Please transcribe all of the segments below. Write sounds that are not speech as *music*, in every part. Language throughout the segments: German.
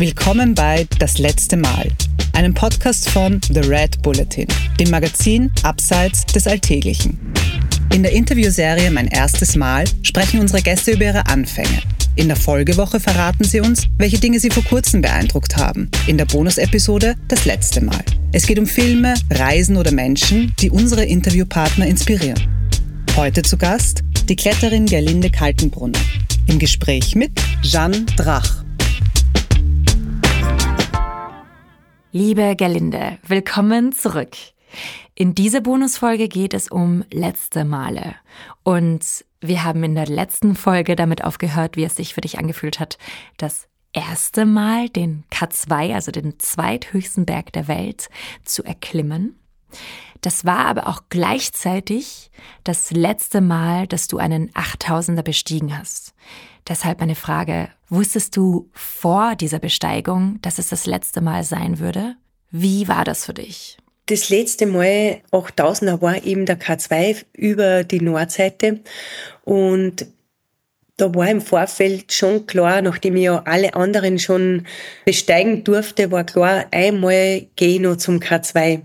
Willkommen bei Das letzte Mal, einem Podcast von The Red Bulletin, dem Magazin Abseits des Alltäglichen. In der Interviewserie Mein erstes Mal sprechen unsere Gäste über ihre Anfänge. In der Folgewoche verraten sie uns, welche Dinge sie vor kurzem beeindruckt haben. In der Bonusepisode Das letzte Mal. Es geht um Filme, Reisen oder Menschen, die unsere Interviewpartner inspirieren. Heute zu Gast die Kletterin Gerlinde Kaltenbrunner. Im Gespräch mit Jeanne Drach. Liebe Gerlinde, willkommen zurück. In dieser Bonusfolge geht es um letzte Male. Und wir haben in der letzten Folge damit aufgehört, wie es sich für dich angefühlt hat, das erste Mal den K2, also den zweithöchsten Berg der Welt, zu erklimmen. Das war aber auch gleichzeitig das letzte Mal, dass du einen 8000er bestiegen hast. Deshalb meine Frage, wusstest du vor dieser Besteigung, dass es das letzte Mal sein würde? Wie war das für dich? Das letzte Mal 8000er war eben der K2 über die Nordseite und da war im Vorfeld schon klar, nachdem ich ja alle anderen schon besteigen durfte, war klar, einmal gehe ich noch zum K2.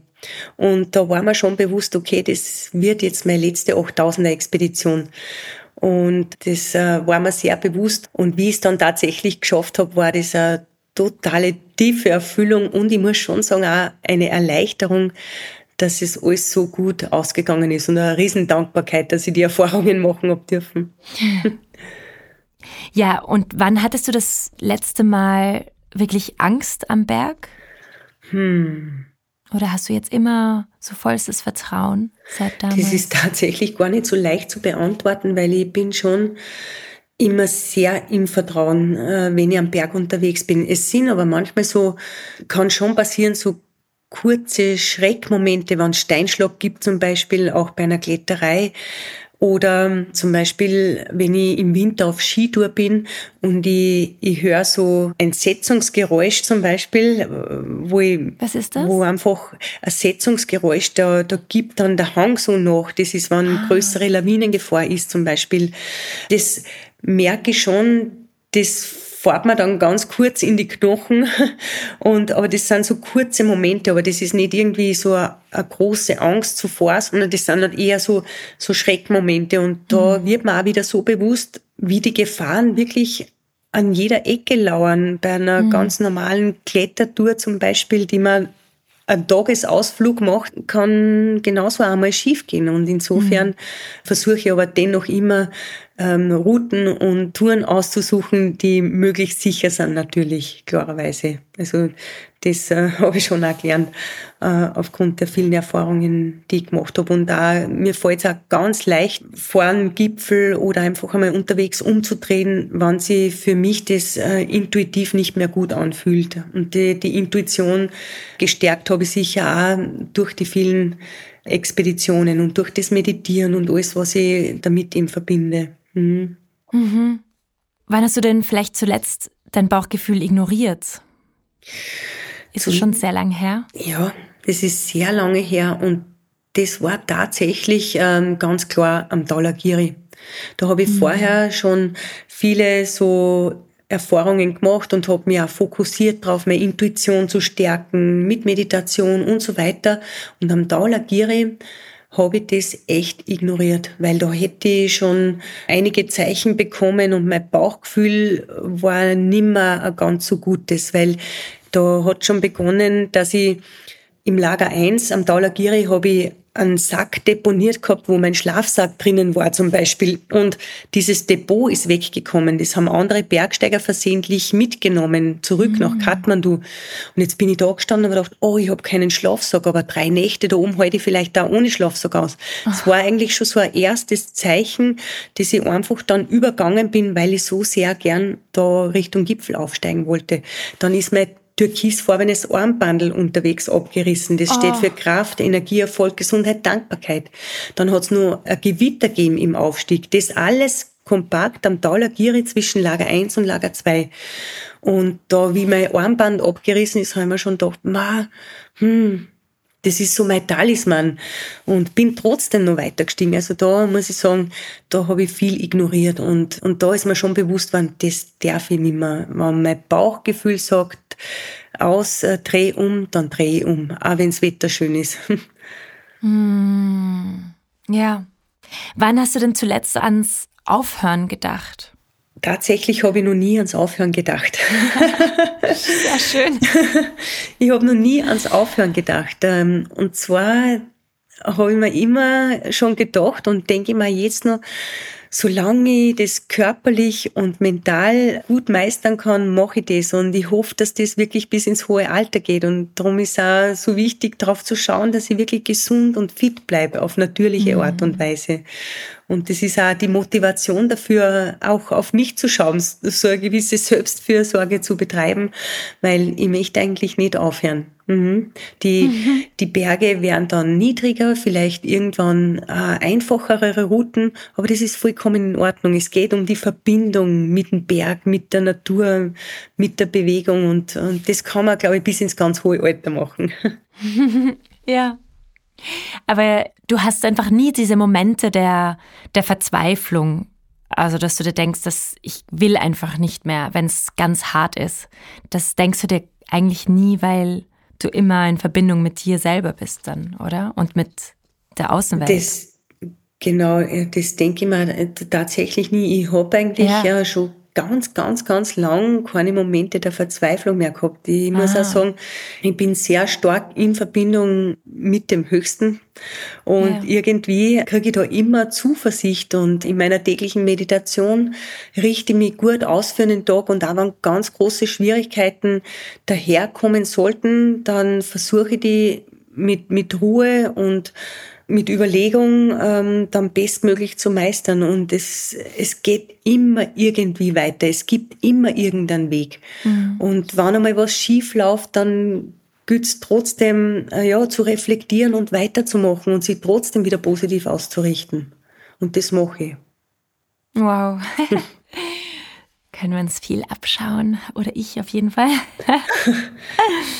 Und da war mir schon bewusst, okay, das wird jetzt meine letzte 8000er Expedition. Und das äh, war mir sehr bewusst. Und wie ich es dann tatsächlich geschafft habe, war das eine totale tiefe Erfüllung und ich muss schon sagen, auch eine Erleichterung, dass es alles so gut ausgegangen ist und eine Riesendankbarkeit, dass ich die Erfahrungen machen habe dürfen. *laughs* Ja, und wann hattest du das letzte Mal wirklich Angst am Berg? Hm. Oder hast du jetzt immer so vollstes Vertrauen seit damals? Das ist tatsächlich gar nicht so leicht zu beantworten, weil ich bin schon immer sehr im Vertrauen, äh, wenn ich am Berg unterwegs bin. Es sind aber manchmal so, kann schon passieren, so kurze Schreckmomente, wenn es Steinschlag gibt zum Beispiel, auch bei einer Kletterei, oder zum Beispiel, wenn ich im Winter auf Skitour bin und ich, ich höre so ein Setzungsgeräusch zum Beispiel, wo ich, Was ist das? wo einfach ein Setzungsgeräusch, da, da gibt dann der Hang so nach. Das ist, wenn ah. größere Lawinengefahr ist zum Beispiel. Das merke ich schon, das fährt man dann ganz kurz in die Knochen. *laughs* Und, aber das sind so kurze Momente, aber das ist nicht irgendwie so eine, eine große Angst zuvor, sondern das sind halt eher so, so Schreckmomente. Und da mhm. wird man auch wieder so bewusst, wie die Gefahren wirklich an jeder Ecke lauern. Bei einer mhm. ganz normalen Klettertour zum Beispiel, die man einen Tagesausflug macht, kann genauso einmal schief gehen. Und insofern mhm. versuche ich aber dennoch immer ähm, Routen und Touren auszusuchen, die möglichst sicher sind, natürlich, klarerweise. Also das äh, *laughs* habe ich schon auch gelernt, äh, aufgrund der vielen Erfahrungen, die ich gemacht habe. Und auch, mir fällt es auch ganz leicht, vor einem Gipfel oder einfach einmal unterwegs umzudrehen, wenn sich für mich das äh, intuitiv nicht mehr gut anfühlt. Und die, die Intuition gestärkt habe ich sicher auch durch die vielen Expeditionen und durch das Meditieren und alles, was ich damit eben verbinde. Mhm. Mhm. Wann hast du denn vielleicht zuletzt dein Bauchgefühl ignoriert? Ist es schon sehr lange her? Ja, das ist sehr lange her und das war tatsächlich ähm, ganz klar am Talagiri. Da habe ich mhm. vorher schon viele so Erfahrungen gemacht und habe mich auch fokussiert darauf, meine Intuition zu stärken, mit Meditation und so weiter. Und am Talagiri habe ich das echt ignoriert, weil da hätte ich schon einige Zeichen bekommen und mein Bauchgefühl war nimmer ein ganz so gutes, weil da hat schon begonnen, dass ich im Lager 1 am Taulagiri habe ich einen Sack deponiert gehabt, wo mein Schlafsack drinnen war zum Beispiel. Und dieses Depot ist weggekommen. Das haben andere Bergsteiger versehentlich mitgenommen, zurück mhm. nach Kathmandu. Und jetzt bin ich da gestanden und habe gedacht, oh, ich habe keinen Schlafsack, aber drei Nächte da oben halte ich vielleicht da ohne Schlafsack aus. Das ah. war eigentlich schon so ein erstes Zeichen, dass ich einfach dann übergangen bin, weil ich so sehr gern da Richtung Gipfel aufsteigen wollte. Dann ist mein türkisfarbenes Armbandel unterwegs abgerissen. Das oh. steht für Kraft, Energie, Erfolg, Gesundheit, Dankbarkeit. Dann hat's nur ein Gewitter gegeben im Aufstieg. Das alles kompakt am Talagiri zwischen Lager 1 und Lager 2. Und da, wie mein Armband abgerissen ist, habe ich mir schon gedacht, ma, hm, das ist so mein Talisman und bin trotzdem noch weiter gestiegen. Also da muss ich sagen, da habe ich viel ignoriert und, und da ist mir schon bewusst worden, das darf ich nicht mehr. Wenn mein Bauchgefühl sagt, Aus, äh, dreh um, dann dreh um, auch wenns Wetter schön ist. mm, *laughs* ja. Wann hast du denn zuletzt ans Aufhören gedacht? Tatsächlich habe ich noch nie ans Aufhören gedacht. *laughs* Sehr schön. *laughs* Ich habe noch nie ans Aufhören gedacht. Ähm, und zwar habe ich mir immer schon gedacht und denke mir jetzt noch, solange ich das körperlich und mental gut meistern kann, mache ich das. Und ich hoffe, dass das wirklich bis ins hohe Alter geht. Und darum ist auch so wichtig, darauf zu schauen, dass ich wirklich gesund und fit bleibe, auf natürliche mhm. Art und Weise. Und das ist auch die Motivation dafür, auch auf mich zu schauen, so eine gewisse Selbstfürsorge zu betreiben, weil ich möchte eigentlich nicht aufhören. Mhm. Die, mhm. die Berge werden dann niedriger, vielleicht irgendwann äh, einfachere Routen, aber das ist vollkommen in Ordnung. Es geht um die Verbindung mit dem Berg, mit der Natur, mit der Bewegung und, und das kann man, glaube ich, bis ins ganz hohe Alter machen. *laughs* ja. Aber du hast einfach nie diese Momente der, der Verzweiflung. Also, dass du dir denkst, dass ich will einfach nicht mehr, wenn es ganz hart ist. Das denkst du dir eigentlich nie, weil du immer in Verbindung mit dir selber bist dann, oder? Und mit der Außenwelt. Das, genau, das denke ich mir tatsächlich nie. Ich habe eigentlich ja. ja schon ganz, ganz, ganz lang keine Momente der Verzweiflung mehr gehabt. Ich muss ah. auch sagen, ich bin sehr stark in Verbindung mit dem Höchsten. Und ja. irgendwie kriege ich da immer Zuversicht und in meiner täglichen Meditation richte ich mich gut aus für den Tag und auch wenn ganz große Schwierigkeiten daherkommen sollten, dann versuche ich die mit, mit Ruhe und mit Überlegung ähm, dann bestmöglich zu meistern. Und es, es geht immer irgendwie weiter. Es gibt immer irgendeinen Weg. Mhm. Und wenn einmal was schief läuft, dann gilt es trotzdem äh, ja, zu reflektieren und weiterzumachen und sich trotzdem wieder positiv auszurichten. Und das mache ich. Wow. *laughs* Können wir uns viel abschauen. Oder ich auf jeden Fall. *laughs*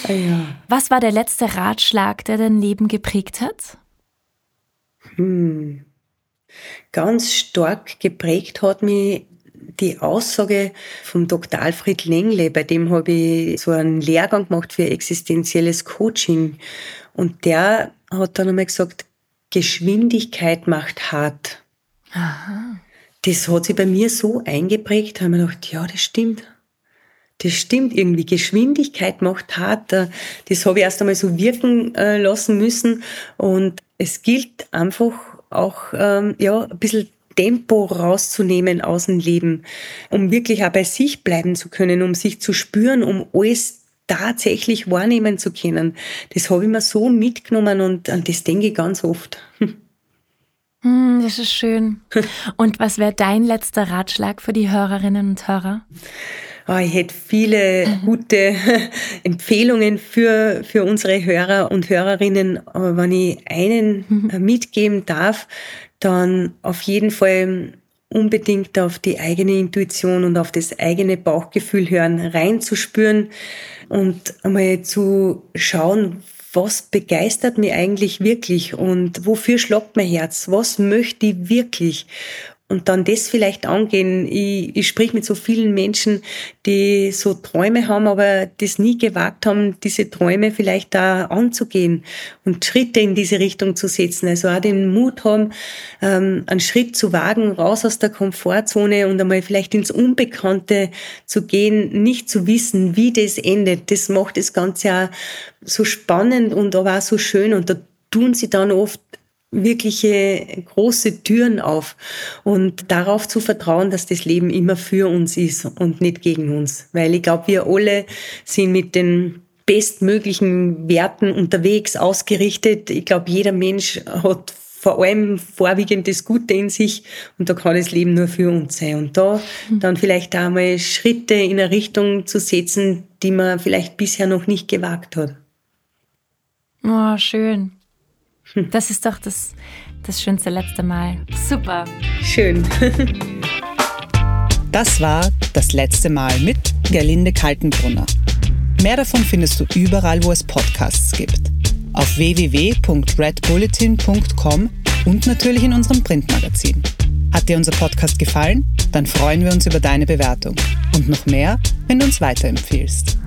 Ah ja. Was war der letzte Ratschlag, der dein Leben geprägt hat? Hm. Ganz stark geprägt hat mich die Aussage vom Dr. Alfred Lengle, bei dem habe ich so einen Lehrgang gemacht für existenzielles Coaching. Und der hat dann einmal gesagt, Geschwindigkeit macht hart. Aha. Das hat sich bei mir so eingeprägt, da habe ich mir gedacht, ja, das stimmt. Das stimmt irgendwie. Geschwindigkeit macht hart. Das habe ich erst einmal so wirken äh, lassen müssen. Und es gilt einfach auch ähm, ja, ein bisschen Tempo rauszunehmen aus dem Leben, um wirklich auch bei sich bleiben zu können, um sich zu spüren, um alles tatsächlich wahrnehmen zu können. Das habe ich mir so mitgenommen und an das denke ich ganz oft. *laughs* Hm, das ist schön. *laughs* Und was wäre dein letzter Ratschlag für die Hörerinnen und Hörer? Oh, ich hätte viele mhm. gute *laughs* Empfehlungen für, für unsere Hörer und Hörerinnen. Aber wenn ich einen mhm. Äh, mitgeben darf, dann auf jeden Fall unbedingt auf die eigene Intuition und auf das eigene Bauchgefühl hören, reinzuspüren und einmal zu schauen, was begeistert mich eigentlich wirklich und wofür schlagt mein Herz? Was möchte ich wirklich? Und dann das vielleicht angehen. Ich, ich sprich mit so vielen Menschen, die so Träume haben, aber das nie gewagt haben, diese Träume vielleicht da anzugehen und Schritte in diese Richtung zu setzen. Also auch den Mut haben, ähm, einen Schritt zu wagen, raus aus der Komfortzone und einmal vielleicht ins Unbekannte zu gehen, nicht zu wissen, wie das endet. Das macht das Ganze auch so spannend und aber auch so schön und da tun sie dann oft wirkliche große Türen auf und darauf zu vertrauen, dass das Leben immer für uns ist und nicht gegen uns. Weil ich glaube, wir alle sind mit den bestmöglichen Werten unterwegs, ausgerichtet. Ich glaube, jeder Mensch hat vor allem vorwiegend das Gute in sich und da kann das Leben nur für uns sein. Und da mhm. dann vielleicht auch mal Schritte in eine Richtung zu setzen, die man vielleicht bisher noch nicht gewagt hat. Oh, schön. *laughs* Das ist doch das, das schönste letzte Mal. Super. Schön. *laughs* das war das letzte Mal mit Gerlinde Kaltenbrunner. Mehr davon findest du überall, wo es Podcasts gibt. Auf www.redbulletin.com und natürlich in unserem Printmagazin. Hat dir unser Podcast gefallen? Dann freuen wir uns über deine Bewertung. Und noch mehr, wenn du uns weiterempfiehlst.